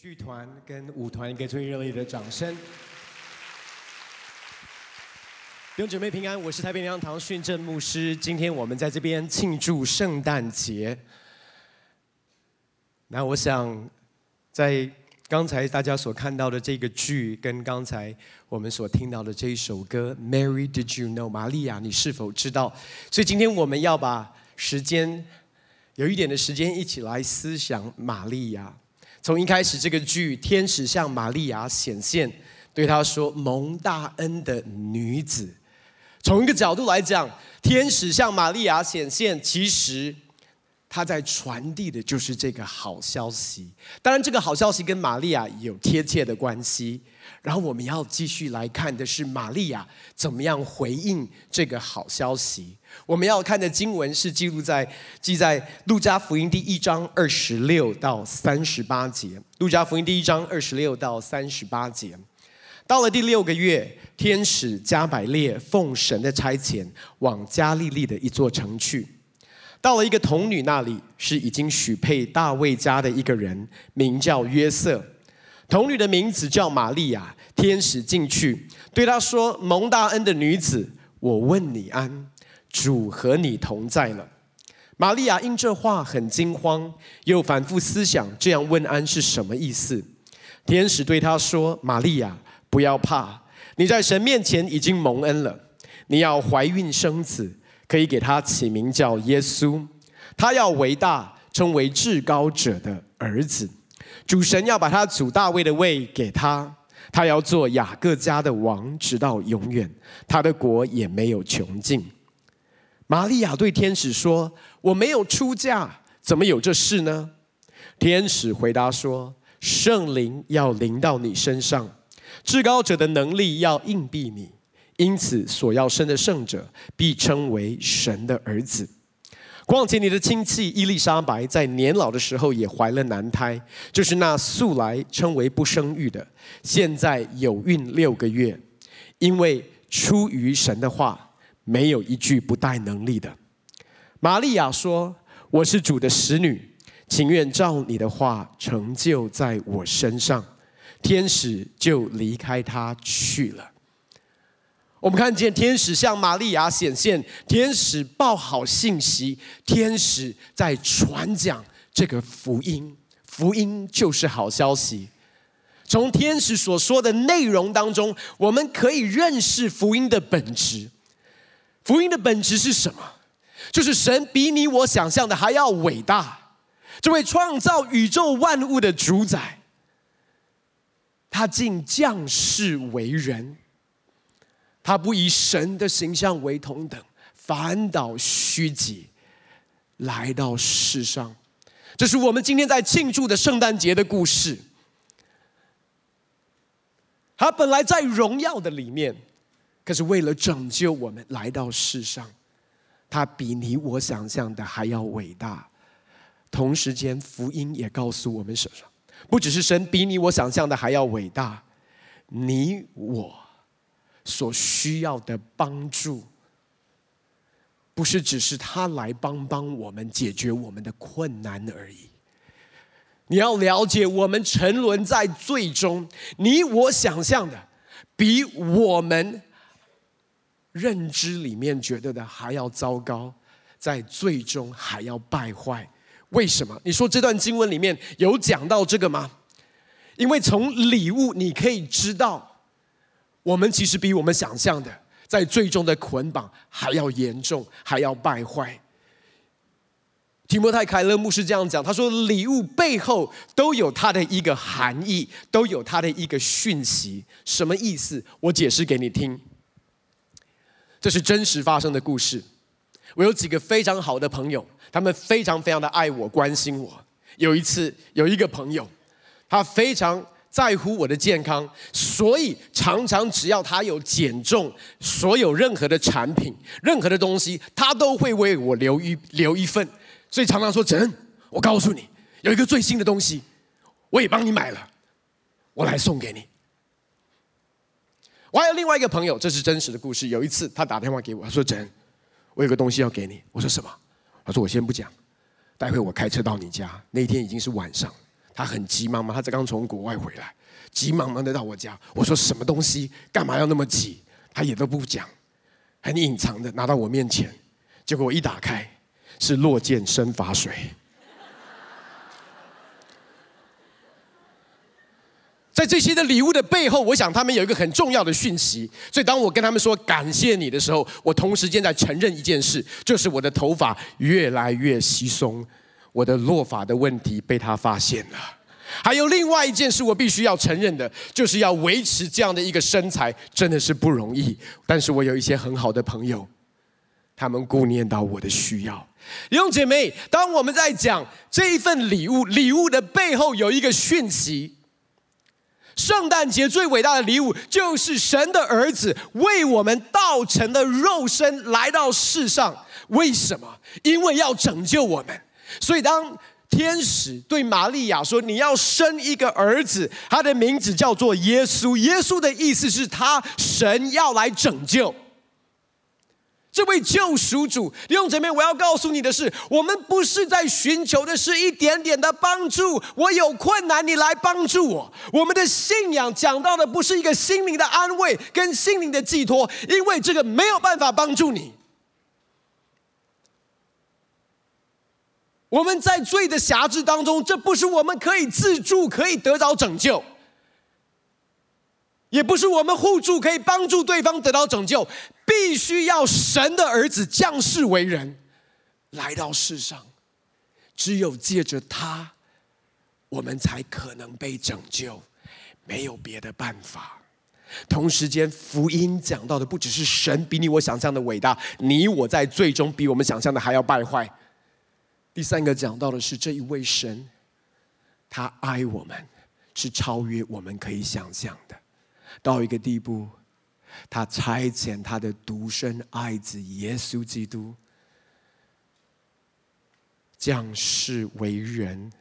剧团跟舞团一个最热烈的掌声。弟兄姊妹平安，我是太平洋堂训正牧师。今天我们在这边庆祝圣诞节。那我想，在刚才大家所看到的这个剧，跟刚才我们所听到的这一首歌《Mary Did You Know》，玛利亚，你是否知道？所以今天我们要把时间，有一点的时间，一起来思想玛利亚。从一开始，这个剧，天使向玛利亚显现，对她说：“蒙大恩的女子。”从一个角度来讲，天使向玛利亚显现，其实他在传递的就是这个好消息。当然，这个好消息跟玛利亚有贴切的关系。然后，我们要继续来看的是玛利亚怎么样回应这个好消息。我们要看的经文是记录在记在路加福音第一章二十六到三十八节。路加福音第一章二十六到三十八节。到了第六个月，天使加百列奉神的差遣，往加利利的一座城去，到了一个童女那里，是已经许配大卫家的一个人，名叫约瑟。童女的名字叫玛利亚。天使进去对她说：“蒙大恩的女子，我问你安，主和你同在了。”玛利亚因这话很惊慌，又反复思想这样问安是什么意思。天使对她说：“玛利亚。”不要怕，你在神面前已经蒙恩了。你要怀孕生子，可以给他起名叫耶稣。他要伟大，称为至高者的儿子。主神要把他祖大卫的位给他，他要做雅各家的王，直到永远。他的国也没有穷尽。玛利亚对天使说：“我没有出嫁，怎么有这事呢？”天使回答说：“圣灵要临到你身上。”至高者的能力要应庇你，因此所要生的圣者必称为神的儿子。况且你的亲戚伊丽莎白在年老的时候也怀了男胎，就是那素来称为不生育的，现在有孕六个月，因为出于神的话，没有一句不带能力的。玛利亚说：“我是主的使女，情愿照你的话成就在我身上。”天使就离开他去了。我们看见天使向玛利亚显现，天使报好信息，天使在传讲这个福音。福音就是好消息。从天使所说的内容当中，我们可以认识福音的本质。福音的本质是什么？就是神比你我想象的还要伟大。这位创造宇宙万物的主宰。他竟降世为人，他不以神的形象为同等，反倒虚己，来到世上。这是我们今天在庆祝的圣诞节的故事。他本来在荣耀的里面，可是为了拯救我们来到世上，他比你我想象的还要伟大。同时间，福音也告诉我们什么？不只是神比你我想象的还要伟大，你我所需要的帮助，不是只是他来帮帮我们解决我们的困难而已。你要了解，我们沉沦在最终，你我想象的比我们认知里面觉得的还要糟糕，在最终还要败坏。为什么？你说这段经文里面有讲到这个吗？因为从礼物你可以知道，我们其实比我们想象的在最终的捆绑还要严重，还要败坏。提摩太凯勒牧师这样讲，他说礼物背后都有它的一个含义，都有它的一个讯息。什么意思？我解释给你听。这是真实发生的故事。我有几个非常好的朋友。他们非常非常的爱我，关心我。有一次，有一个朋友，他非常在乎我的健康，所以常常只要他有减重，所有任何的产品、任何的东西，他都会为我留一留一份。所以常常说：“陈，我告诉你，有一个最新的东西，我也帮你买了，我来送给你。”我还有另外一个朋友，这是真实的故事。有一次，他打电话给我，他说：“陈，我有个东西要给你。”我说：“什么？”他说：“我先不讲，待会我开车到你家。那天已经是晚上，他很急忙忙，他才刚从国外回来，急忙忙的到我家。我说什么东西？干嘛要那么急？他也都不讲，很隐藏的拿到我面前。结果我一打开，是落健生发水。在这些的礼物的背后，我想他们有一个很重要的讯息。所以当我跟他们说感谢你的时候，我同时间在承认一件事，就是我的头发越来越稀松，我的落发的问题被他发现了。还有另外一件事，我必须要承认的，就是要维持这样的一个身材，真的是不容易。但是我有一些很好的朋友，他们顾念到我的需要。弟兄姐妹，当我们在讲这一份礼物，礼物的背后有一个讯息。圣诞节最伟大的礼物，就是神的儿子为我们道成的肉身来到世上。为什么？因为要拯救我们。所以当天使对玛利亚说：“你要生一个儿子，他的名字叫做耶稣。”耶稣的意思是他神要来拯救。这位救赎主，弟兄姐妹，我要告诉你的是，我们不是在寻求的是一点点的帮助。我有困难，你来帮助我。我们的信仰讲到的不是一个心灵的安慰跟心灵的寄托，因为这个没有办法帮助你。我们在罪的辖制当中，这不是我们可以自助、可以得到拯救。也不是我们互助可以帮助对方得到拯救，必须要神的儿子降世为人，来到世上，只有借着他，我们才可能被拯救，没有别的办法。同时间，福音讲到的不只是神比你我想象的伟大，你我在最终比我们想象的还要败坏。第三个讲到的是这一位神，他爱我们，是超越我们可以想象的。到一个地步，他差遣他的独生爱子耶稣基督降世为人，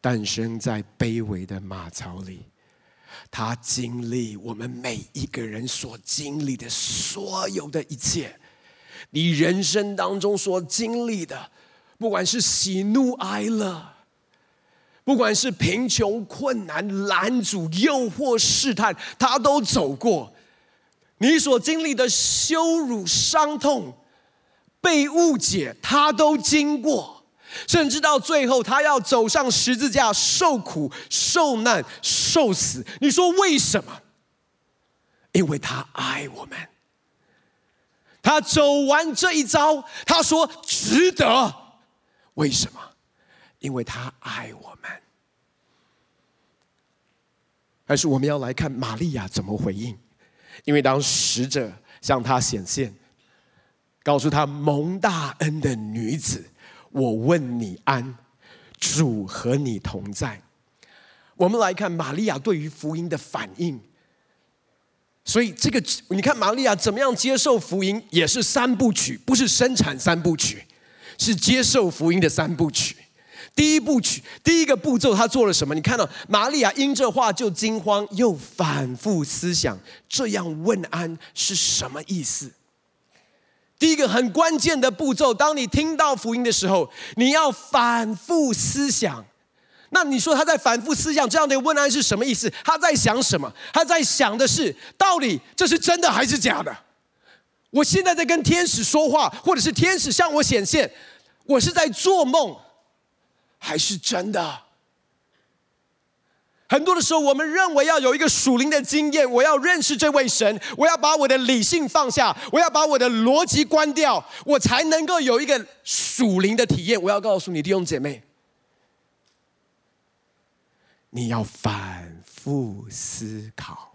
诞生在卑微的马槽里。他经历我们每一个人所经历的所有的一切，你人生当中所经历的，不管是喜怒哀乐。不管是贫穷、困难、拦阻、诱惑、试探，他都走过。你所经历的羞辱、伤痛、被误解，他都经过。甚至到最后，他要走上十字架，受苦、受难、受死。你说为什么？因为他爱我们。他走完这一遭，他说值得。为什么？因为他爱我们，但是我们要来看玛利亚怎么回应。因为当使者向他显现，告诉他蒙大恩的女子，我问你安，主和你同在。我们来看玛利亚对于福音的反应。所以这个你看玛利亚怎么样接受福音，也是三部曲，不是生产三部曲，是接受福音的三部曲。第一部曲，第一个步骤，他做了什么？你看到玛利亚因这话就惊慌，又反复思想，这样问安是什么意思？第一个很关键的步骤，当你听到福音的时候，你要反复思想。那你说他在反复思想这样的问安是什么意思？他在想什么？他在想的是，到底这是真的还是假的？我现在在跟天使说话，或者是天使向我显现，我是在做梦。还是真的。很多的时候，我们认为要有一个属灵的经验，我要认识这位神，我要把我的理性放下，我要把我的逻辑关掉，我才能够有一个属灵的体验。我要告诉你，弟兄姐妹，你要反复思考。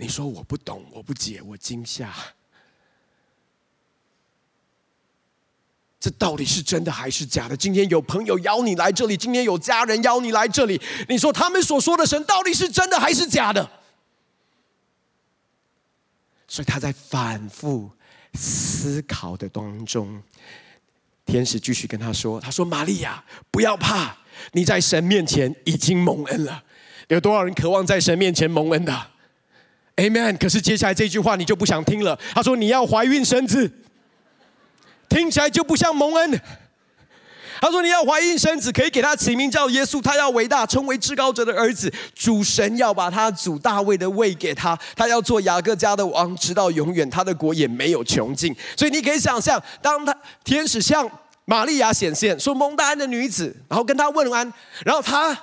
你说我不懂，我不解，我惊吓。这到底是真的还是假的？今天有朋友邀你来这里，今天有家人邀你来这里，你说他们所说的神到底是真的还是假的？所以他在反复思考的当中，天使继续跟他说：“他说玛利亚，不要怕，你在神面前已经蒙恩了。有多少人渴望在神面前蒙恩的？Amen。可是接下来这句话你就不想听了。他说你要怀孕生子。”听起来就不像蒙恩，他说：“你要怀孕生子，可以给他起名叫耶稣。他要伟大，成为至高者的儿子。主神要把他祖大卫的位给他，他要做雅各家的王，直到永远。他的国也没有穷尽。所以你可以想象，当他天使向玛利亚显现，说蒙大恩的女子，然后跟他问安，然后他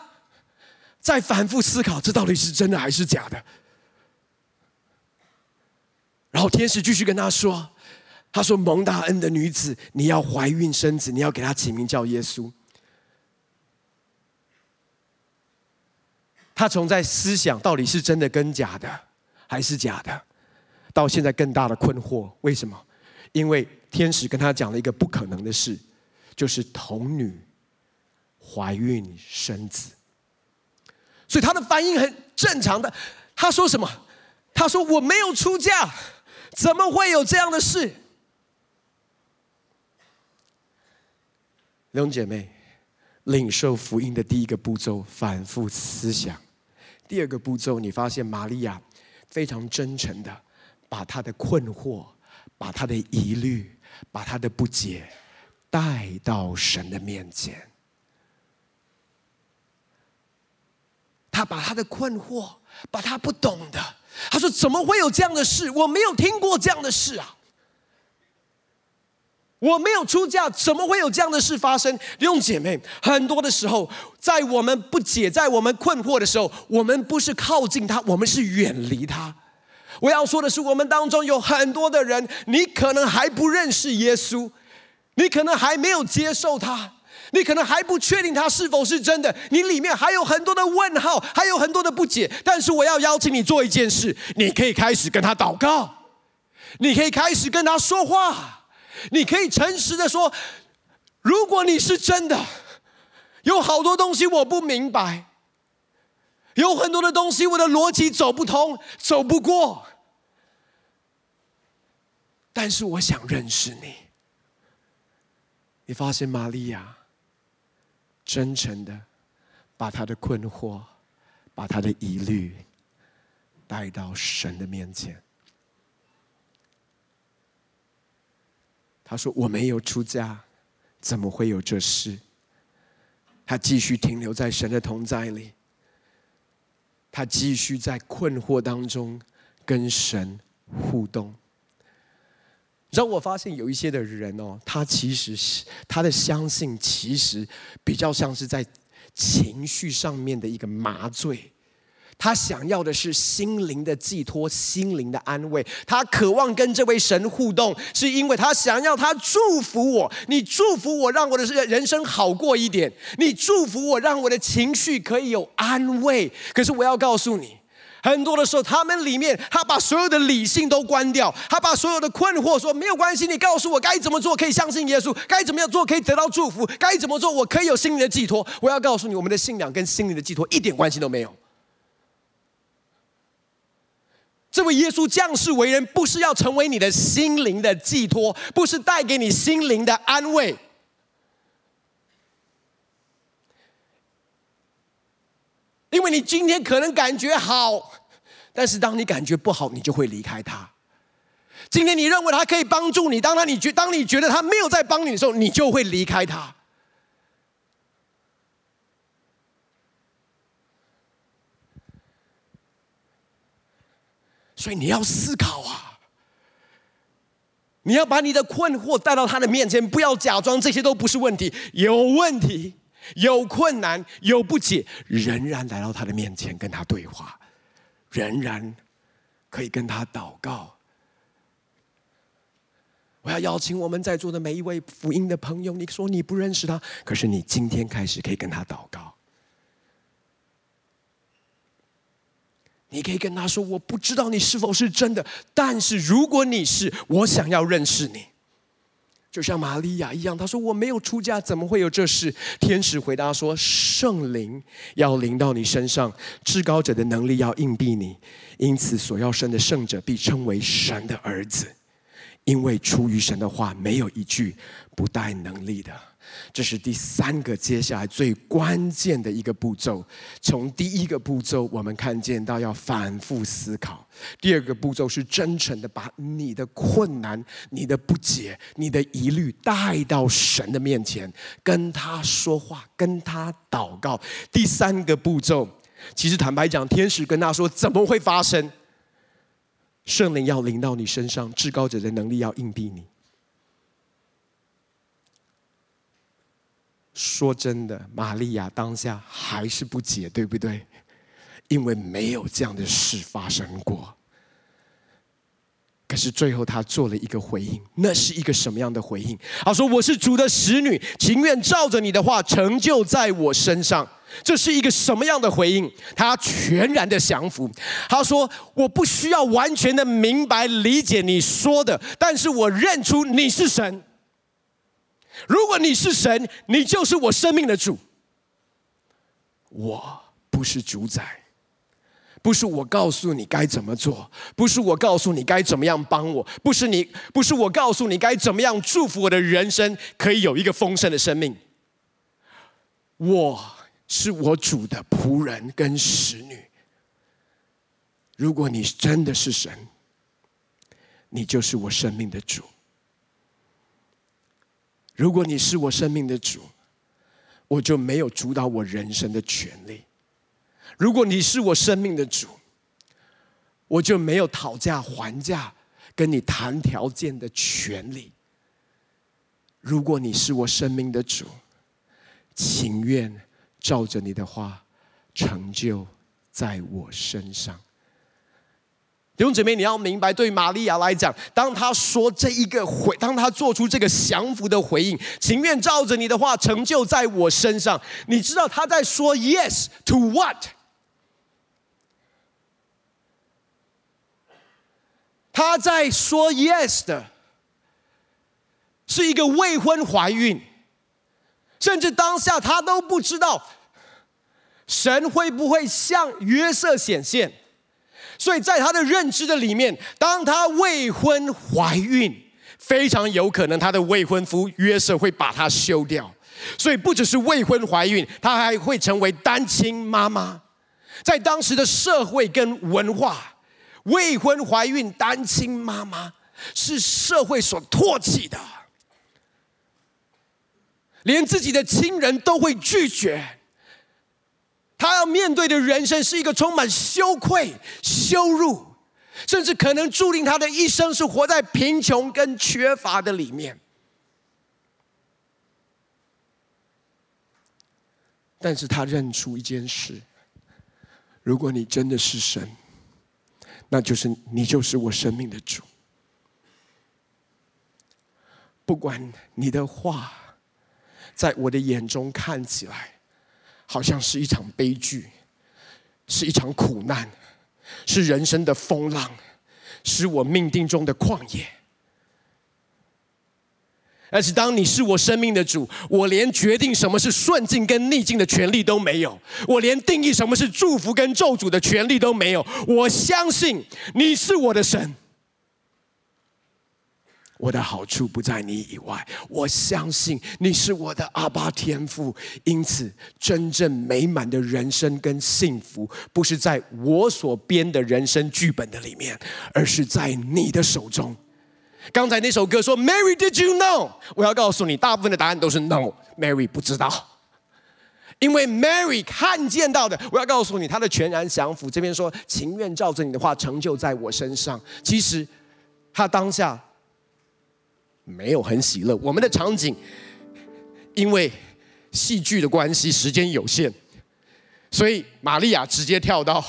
在反复思考，这到底是真的还是假的？然后天使继续跟他说。”他说：“蒙大恩的女子，你要怀孕生子，你要给他起名叫耶稣。”他从在思想到底是真的跟假的，还是假的，到现在更大的困惑。为什么？因为天使跟他讲了一个不可能的事，就是童女怀孕生子。所以他的反应很正常的。他说什么？他说：“我没有出嫁，怎么会有这样的事？”弟兄姐妹，领受福音的第一个步骤，反复思想；第二个步骤，你发现玛利亚非常真诚的把她的困惑、把她的疑虑、把她的不解带到神的面前。她把她的困惑，把她不懂的，他说：“怎么会有这样的事？我没有听过这样的事啊！”我没有出嫁，怎么会有这样的事发生？弟兄姐妹，很多的时候，在我们不解、在我们困惑的时候，我们不是靠近他，我们是远离他。我要说的是，我们当中有很多的人，你可能还不认识耶稣，你可能还没有接受他，你可能还不确定他是否是真的，你里面还有很多的问号，还有很多的不解。但是我要邀请你做一件事，你可以开始跟他祷告，你可以开始跟他说话。你可以诚实的说，如果你是真的，有好多东西我不明白，有很多的东西我的逻辑走不通、走不过，但是我想认识你。你发现玛利亚真诚的把他的困惑、把他的疑虑带到神的面前。他说：“我没有出家，怎么会有这事？”他继续停留在神的同在里，他继续在困惑当中跟神互动。让我发现有一些的人哦，他其实是他的相信，其实比较像是在情绪上面的一个麻醉。他想要的是心灵的寄托，心灵的安慰。他渴望跟这位神互动，是因为他想要他祝福我。你祝福我，让我的人生好过一点。你祝福我，让我的情绪可以有安慰。可是我要告诉你，很多的时候，他们里面他把所有的理性都关掉，他把所有的困惑说没有关系。你告诉我该怎么做可以相信耶稣，该怎么样做可以得到祝福，该怎么做我可以有心灵的寄托。我要告诉你，我们的信仰跟心灵的寄托一点关系都没有。这位耶稣降世为人，不是要成为你的心灵的寄托，不是带给你心灵的安慰。因为你今天可能感觉好，但是当你感觉不好，你就会离开他。今天你认为他可以帮助你，当他你觉当你觉得他没有在帮你的时候，你就会离开他。所以你要思考啊，你要把你的困惑带到他的面前，不要假装这些都不是问题。有问题、有困难、有不解，仍然来到他的面前跟他对话，仍然可以跟他祷告。我要邀请我们在座的每一位福音的朋友，你说你不认识他，可是你今天开始可以跟他祷告。你可以跟他说：“我不知道你是否是真的，但是如果你是，我想要认识你。”就像玛利亚一样，他说：“我没有出嫁，怎么会有这事？”天使回答说：“圣灵要临到你身上，至高者的能力要荫庇你，因此所要生的圣者必称为神的儿子，因为出于神的话没有一句不带能力的。”这是第三个，接下来最关键的一个步骤。从第一个步骤，我们看见到要反复思考；第二个步骤是真诚的把你的困难、你的不解、你的疑虑带到神的面前，跟他说话，跟他祷告。第三个步骤，其实坦白讲，天使跟他说：“怎么会发生？圣灵要临到你身上，至高者的能力要荫庇你。”说真的，玛利亚当下还是不解，对不对？因为没有这样的事发生过。可是最后他做了一个回应，那是一个什么样的回应？他说：“我是主的使女，情愿照着你的话成就在我身上。”这是一个什么样的回应？他全然的降服。他说：“我不需要完全的明白理解你说的，但是我认出你是神。”如果你是神，你就是我生命的主。我不是主宰，不是我告诉你该怎么做，不是我告诉你该怎么样帮我，不是你，不是我告诉你该怎么样祝福我的人生可以有一个丰盛的生命。我是我主的仆人跟使女。如果你真的是神，你就是我生命的主。如果你是我生命的主，我就没有主导我人生的权利；如果你是我生命的主，我就没有讨价还价、跟你谈条件的权利；如果你是我生命的主，情愿照着你的话成就在我身上。弟兄姊妹，你要明白，对玛利亚来讲，当她说这一个回，当她做出这个降服的回应，情愿照着你的话成就在我身上，你知道她在说 yes to what？她在说 yes 的，是一个未婚怀孕，甚至当下她都不知道神会不会向约瑟显现。所以在他的认知的里面，当他未婚怀孕，非常有可能他的未婚夫约瑟会把她休掉。所以不只是未婚怀孕，她还会成为单亲妈妈。在当时的社会跟文化，未婚怀孕单亲妈妈是社会所唾弃的，连自己的亲人都会拒绝。他要面对的人生是一个充满羞愧、羞辱，甚至可能注定他的一生是活在贫穷跟缺乏的里面。但是他认出一件事：如果你真的是神，那就是你就是我生命的主。不管你的话，在我的眼中看起来。好像是一场悲剧，是一场苦难，是人生的风浪，是我命定中的旷野。而且，当你是我生命的主，我连决定什么是顺境跟逆境的权利都没有，我连定义什么是祝福跟咒诅的权利都没有。我相信你是我的神。我的好处不在你以外，我相信你是我的阿爸天父，因此真正美满的人生跟幸福，不是在我所编的人生剧本的里面，而是在你的手中。刚才那首歌说，Mary did you know？我要告诉你，大部分的答案都是 No，Mary 不知道，因为 Mary 看见到的，我要告诉你，她的全然降服。这边说，情愿照着你的话成就在我身上。其实，她当下。没有很喜乐。我们的场景，因为戏剧的关系，时间有限，所以玛利亚直接跳到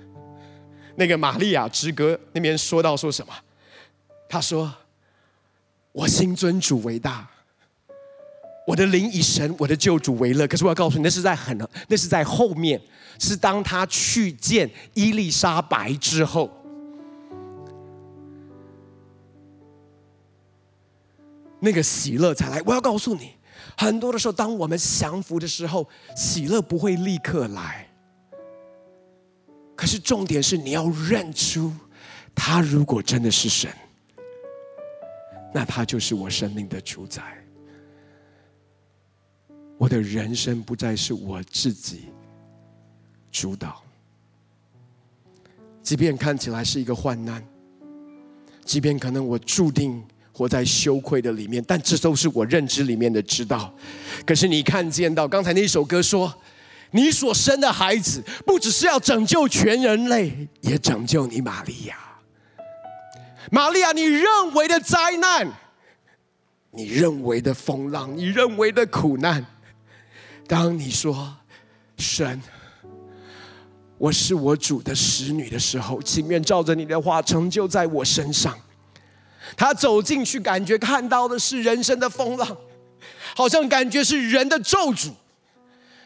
那个《玛利亚之歌》那边，说到说什么？他说：“我心尊主为大，我的灵以神我的救主为乐。”可是我要告诉你，那是在很，那是在后面，是当他去见伊丽莎白之后。那个喜乐才来。我要告诉你，很多的时候，当我们降服的时候，喜乐不会立刻来。可是重点是，你要认出，他如果真的是神，那他就是我生命的主宰。我的人生不再是我自己主导。即便看起来是一个患难，即便可能我注定活在羞愧的里面，但这都是我认知里面的知道。可是你看见到刚才那首歌说，你所生的孩子不只是要拯救全人类，也拯救你，玛利亚。玛利亚，你认为的灾难，你认为的风浪，你认为的苦难，当你说神。我是我主的使女的时候，情愿照着你的话成就在我身上。他走进去，感觉看到的是人生的风浪，好像感觉是人的咒诅，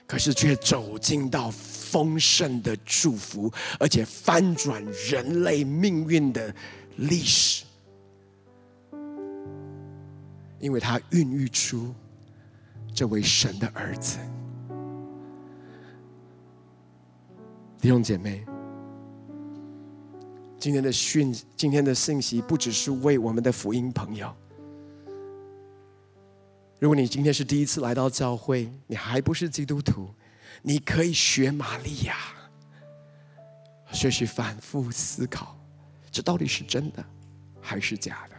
可是却走进到丰盛的祝福，而且翻转人类命运的历史，因为他孕育出这位神的儿子。弟兄姐妹，今天的讯，今天的信息不只是为我们的福音朋友。如果你今天是第一次来到教会，你还不是基督徒，你可以学玛利亚，学习反复思考，这到底是真的还是假的？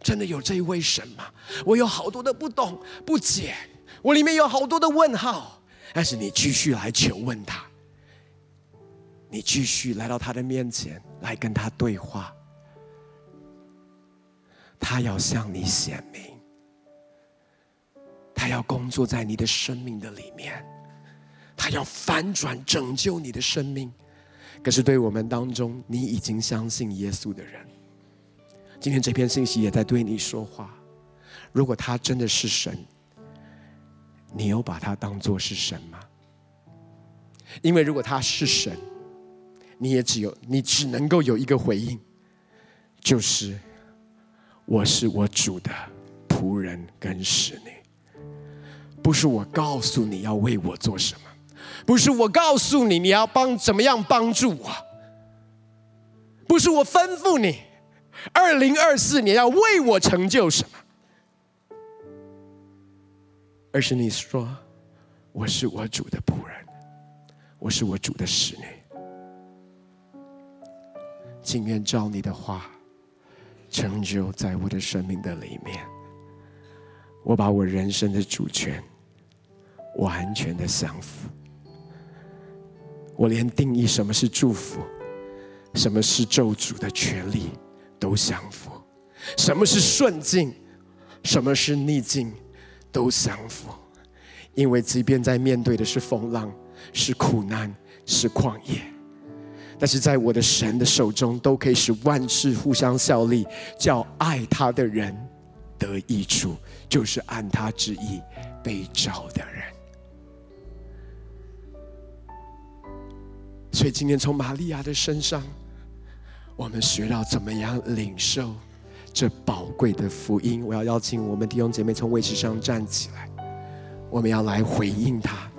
真的有这一位神吗？我有好多的不懂不解，我里面有好多的问号。但是你继续来求问他。你继续来到他的面前，来跟他对话。他要向你显明，他要工作在你的生命的里面，他要反转拯救你的生命。可是，对我们当中你已经相信耶稣的人，今天这篇信息也在对你说话。如果他真的是神，你有把他当作是神吗？因为如果他是神，你也只有，你只能够有一个回应，就是我是我主的仆人跟使女，不是我告诉你要为我做什么，不是我告诉你你要帮怎么样帮助我，不是我吩咐你二零二四年要为我成就什么，而是你说我是我主的仆人，我是我主的使女。情愿照你的话成就在我的生命的里面。我把我人生的主权完全的降服。我连定义什么是祝福、什么是咒诅的权利都降服。什么是顺境、什么是逆境都降服。因为即便在面对的是风浪、是苦难、是旷野。但是在我的神的手中，都可以使万事互相效力，叫爱他的人得益处，就是按他旨意被召的人。所以今天从玛利亚的身上，我们学到怎么样领受这宝贵的福音。我要邀请我们弟兄姐妹从位置上站起来，我们要来回应他。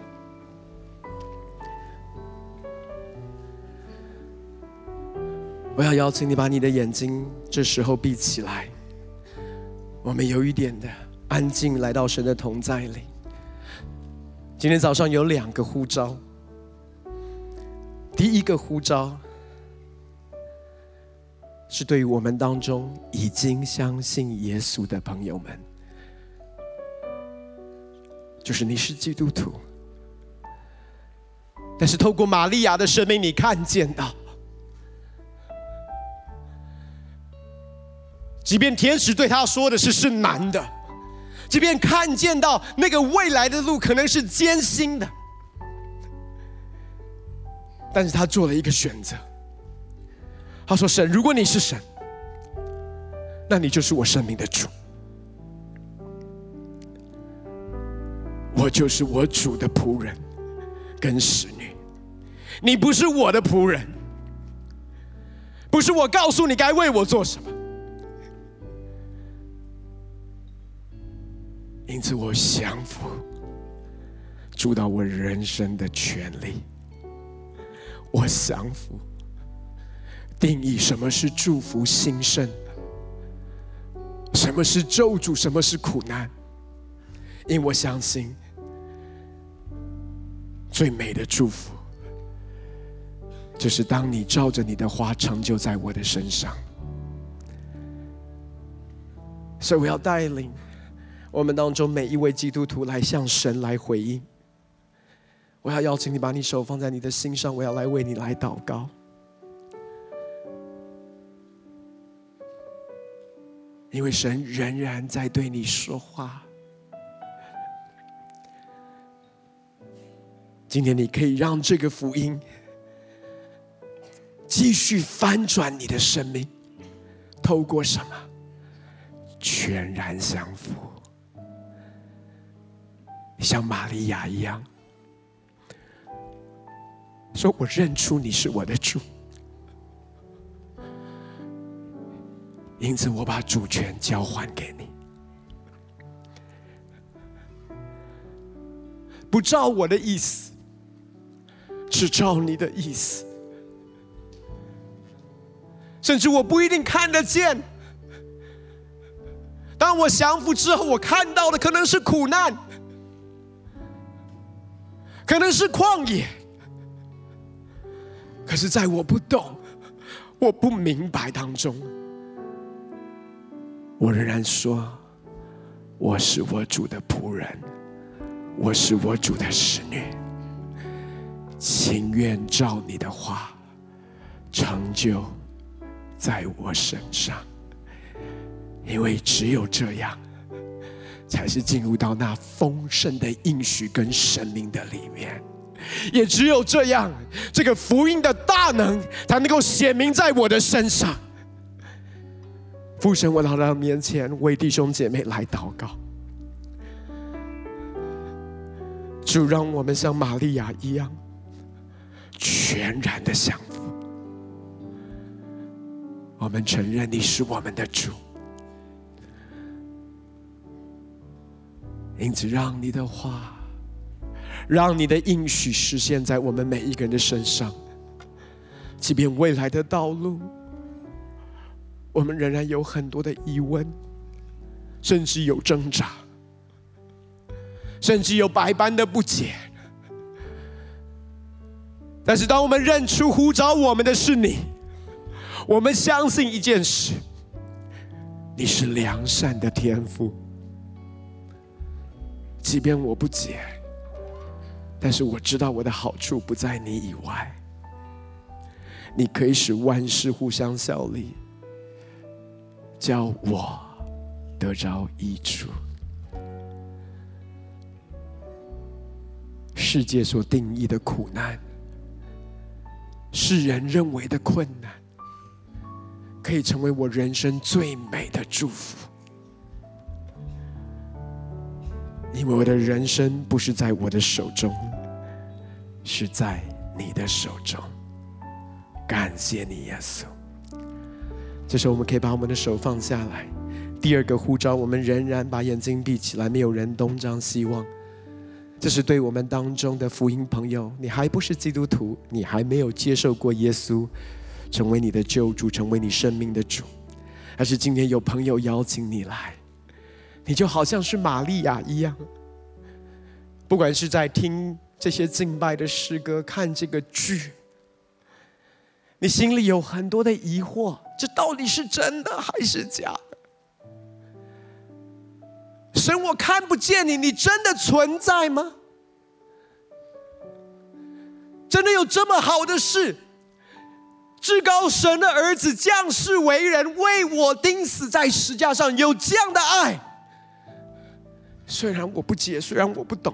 我要邀请你把你的眼睛这时候闭起来，我们有一点的安静来到神的同在里。今天早上有两个呼召，第一个呼召是对于我们当中已经相信耶稣的朋友们，就是你是基督徒，但是透过玛利亚的生命，你看见到。即便天使对他说的是是难的，即便看见到那个未来的路可能是艰辛的，但是他做了一个选择。他说：“神，如果你是神，那你就是我生命的主，我就是我主的仆人跟使女。你不是我的仆人，不是我告诉你该为我做什么。”因此，我降服主导我人生的权利。我降服定义什么是祝福兴盛，什么是咒诅，什么是苦难。因我相信最美的祝福，就是当你照着你的花成就在我的身上。所以我要带领我们当中每一位基督徒来向神来回应。我要邀请你把你手放在你的心上，我要来为你来祷告。因为神仍然在对你说话。今天你可以让这个福音继续翻转你的生命，透过什么？全然降服，像玛利亚一样，说：“我认出你是我的主。”因此，我把主权交还给你，不照我的意思，只照你的意思。甚至我不一定看得见。当我降服之后，我看到的可能是苦难，可能是旷野。可是，在我不懂、我不明白当中。我仍然说，我是我主的仆人，我是我主的使女，情愿照你的话成就在我身上，因为只有这样，才是进入到那丰盛的应许跟生命的里面，也只有这样，这个福音的大能才能够显明在我的身上。父神，我来到他面前，为弟兄姐妹来祷告。主，让我们像玛利亚一样，全然的降服。我们承认你是我们的主，因此让你的话，让你的应许实现在我们每一个人的身上，即便未来的道路。我们仍然有很多的疑问，甚至有挣扎，甚至有百般的不解。但是，当我们认出呼召我们的是你，我们相信一件事：你是良善的天父。即便我不解，但是我知道我的好处不在你以外。你可以使万事互相效力。叫我得着益处。世界所定义的苦难，世人认为的困难，可以成为我人生最美的祝福。因为我的人生不是在我的手中，是在你的手中。感谢你，耶稣。这时候，我们可以把我们的手放下来。第二个呼召，我们仍然把眼睛闭起来，没有人东张西望。这是对我们当中的福音朋友，你还不是基督徒，你还没有接受过耶稣，成为你的救主，成为你生命的主。还是今天有朋友邀请你来，你就好像是玛利亚一样，不管是在听这些敬拜的诗歌，看这个剧。你心里有很多的疑惑，这到底是真的还是假的？神，我看不见你，你真的存在吗？真的有这么好的事？至高神的儿子降世为人，为我钉死在十字架上，有这样的爱？虽然我不解，虽然我不懂，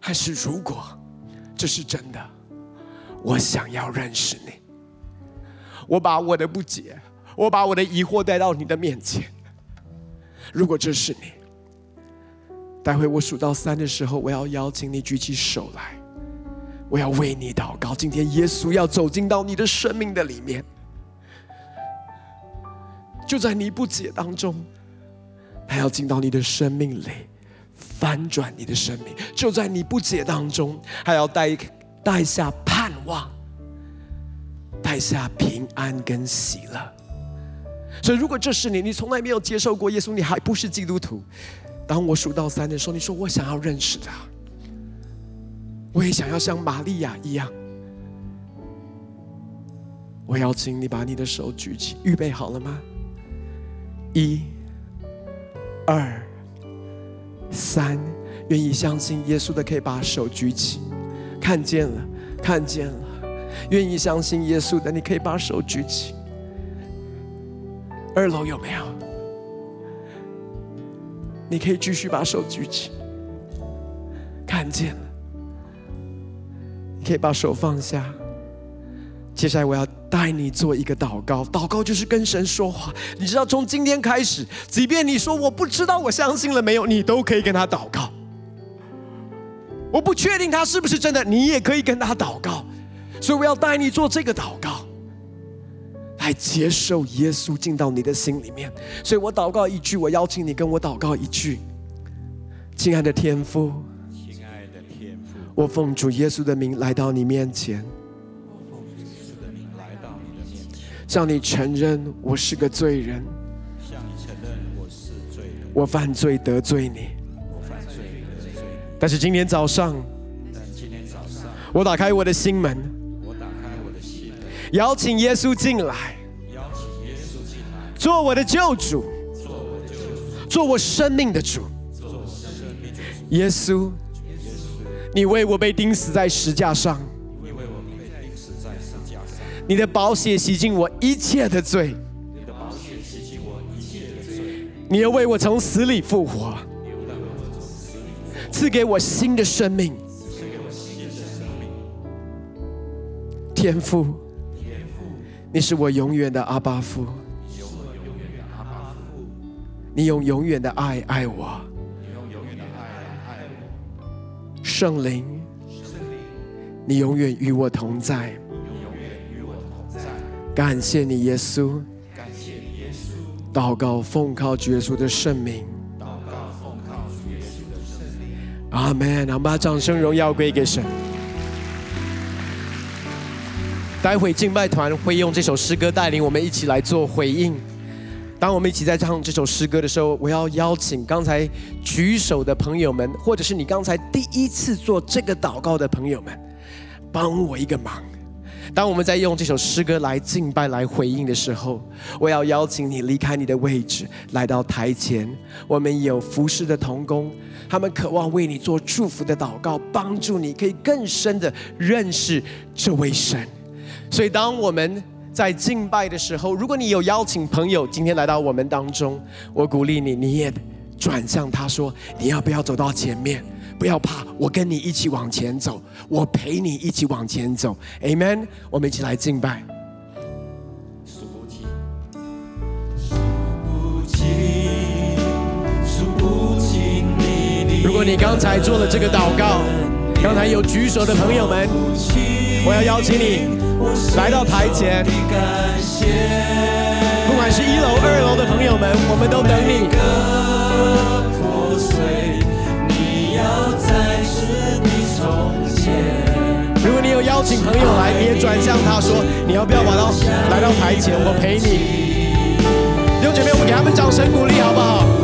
还是如果这是真的。我想要认识你，我把我的不解，我把我的疑惑带到你的面前。如果这是你，待会我数到三的时候，我要邀请你举起手来，我要为你祷告。今天耶稣要走进到你的生命的里面，就在你不解当中，他要进到你的生命里，翻转你的生命。就在你不解当中，还要带带下。盼望，带下平安跟喜乐。所以，如果这是你，你从来没有接受过耶稣，你还不是基督徒。当我数到三的时候，你说我想要认识他，我也想要像玛利亚一样。我邀请你把你的手举起，预备好了吗？一、二、三，愿意相信耶稣的可以把手举起，看见了，看见了。愿意相信耶稣的，你可以把手举起。二楼有没有？你可以继续把手举起。看见了，你可以把手放下。接下来我要带你做一个祷告，祷告就是跟神说话。你知道，从今天开始，即便你说我不知道我相信了没有，你都可以跟他祷告。我不确定他是不是真的，你也可以跟他祷告。所以我要带你做这个祷告，来接受耶稣进到你的心里面。所以我祷告一句，我邀请你跟我祷告一句：亲爱的天父，亲爱的天父，我奉主耶稣的名来到你面前，来到你的面前，向你承认我是个罪人，向你承认我是罪人，我犯罪得罪你，我犯罪得罪你。但是今天早上，但今天早上，我打开我的心门。我打开我的心门邀请耶稣进来，邀请耶稣进来，做我的救主，做我的救主，做我生命的主，做我生命的主。耶稣，耶稣，你为我被钉死在石架上，你的宝血洗净我一切的罪，你的宝血洗净我一切的罪，你要为我从死里复活，赐给我新的生命，赐给我新的生命，天父。你是我永远的阿爸父，你是我永远的阿爸父。你用永远的爱爱我，你用永远的爱爱我。圣灵圣灵，你永远与我同在，感谢你耶稣，感谢你，耶稣祷告奉靠主耶稣的圣名，阿门。我们把掌声荣耀归给神。待会敬拜团会用这首诗歌带领我们一起来做回应。当我们一起在唱这首诗歌的时候，我要邀请刚才举手的朋友们，或者是你刚才第一次做这个祷告的朋友们，帮我一个忙。当我们在用这首诗歌来敬拜、来回应的时候，我要邀请你离开你的位置，来到台前。我们有服侍的童工，他们渴望为你做祝福的祷告，帮助你可以更深的认识这位神。所以，当我们在敬拜的时候，如果你有邀请朋友今天来到我们当中，我鼓励你，你也转向他说：“你要不要走到前面？不要怕，我跟你一起往前走，我陪你一起往前走。” Amen。我们一起来敬拜。数不清，数不清，数不清你。如果你刚才做了这个祷告，刚才有举手的朋友们，我要邀请你。来到台前，不管是一楼、二楼的朋友们，我们都等你。转向他说：“你要不要把它来到台前？我陪你。”六姐妹，我们给他们掌声鼓励，好不好？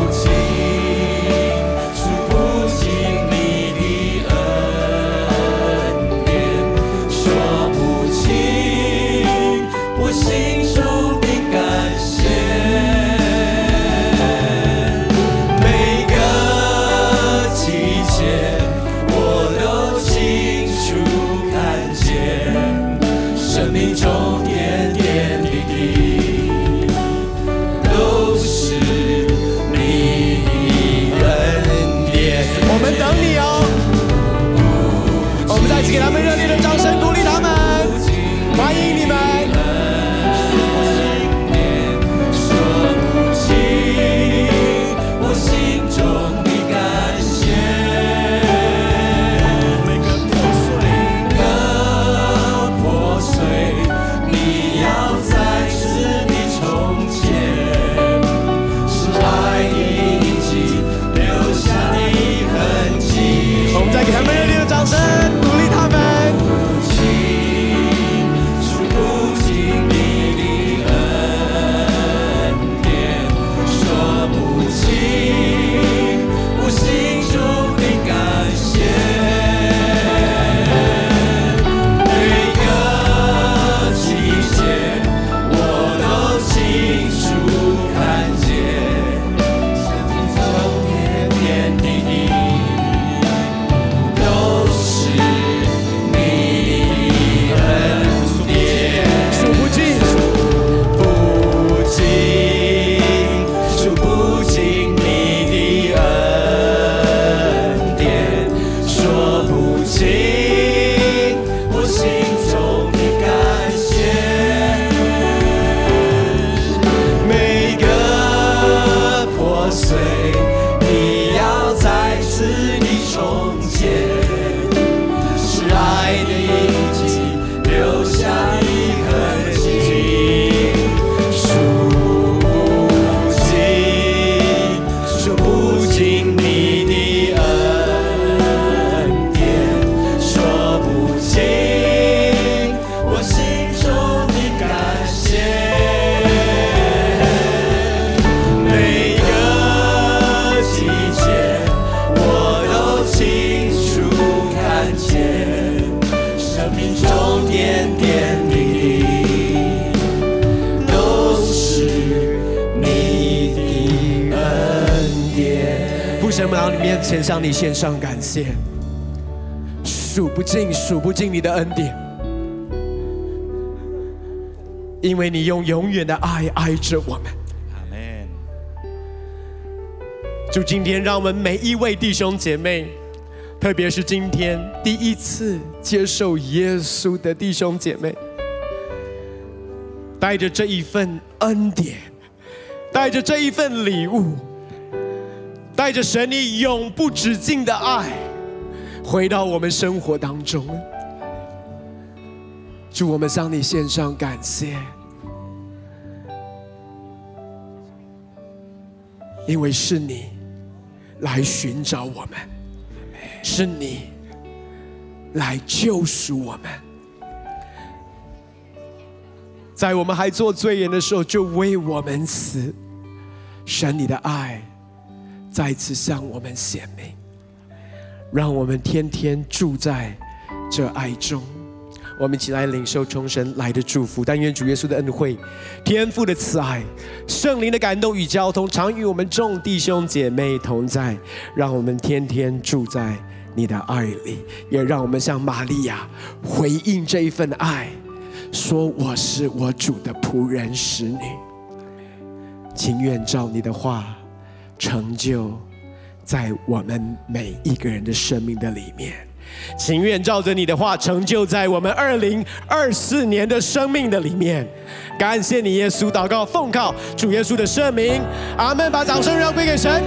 向你献上感谢，数不尽、数不尽你的恩典，因为你用永远的爱爱着我们。阿门。就今天，让我们每一位弟兄姐妹，特别是今天第一次接受耶稣的弟兄姐妹，带着这一份恩典，带着这一份礼物。带着神你永不止境的爱，回到我们生活当中。祝我们向你献上感谢，因为是你来寻找我们，是你来救赎我们，在我们还做罪人的时候就为我们死，神你的爱。再次向我们显明，让我们天天住在这爱中。我们一起来领受从神来的祝福，但愿主耶稣的恩惠、天父的慈爱、圣灵的感动与交通，常与我们众弟兄姐妹同在。让我们天天住在你的爱里，也让我们向玛利亚回应这一份爱，说：“我是我主的仆人使女，情愿照你的话。”成就在我们每一个人的生命的里面，情愿照着你的话成就在我们二零二四年的生命的里面。感谢你，耶稣，祷告奉靠主耶稣的圣名，阿门。把掌声让归给神。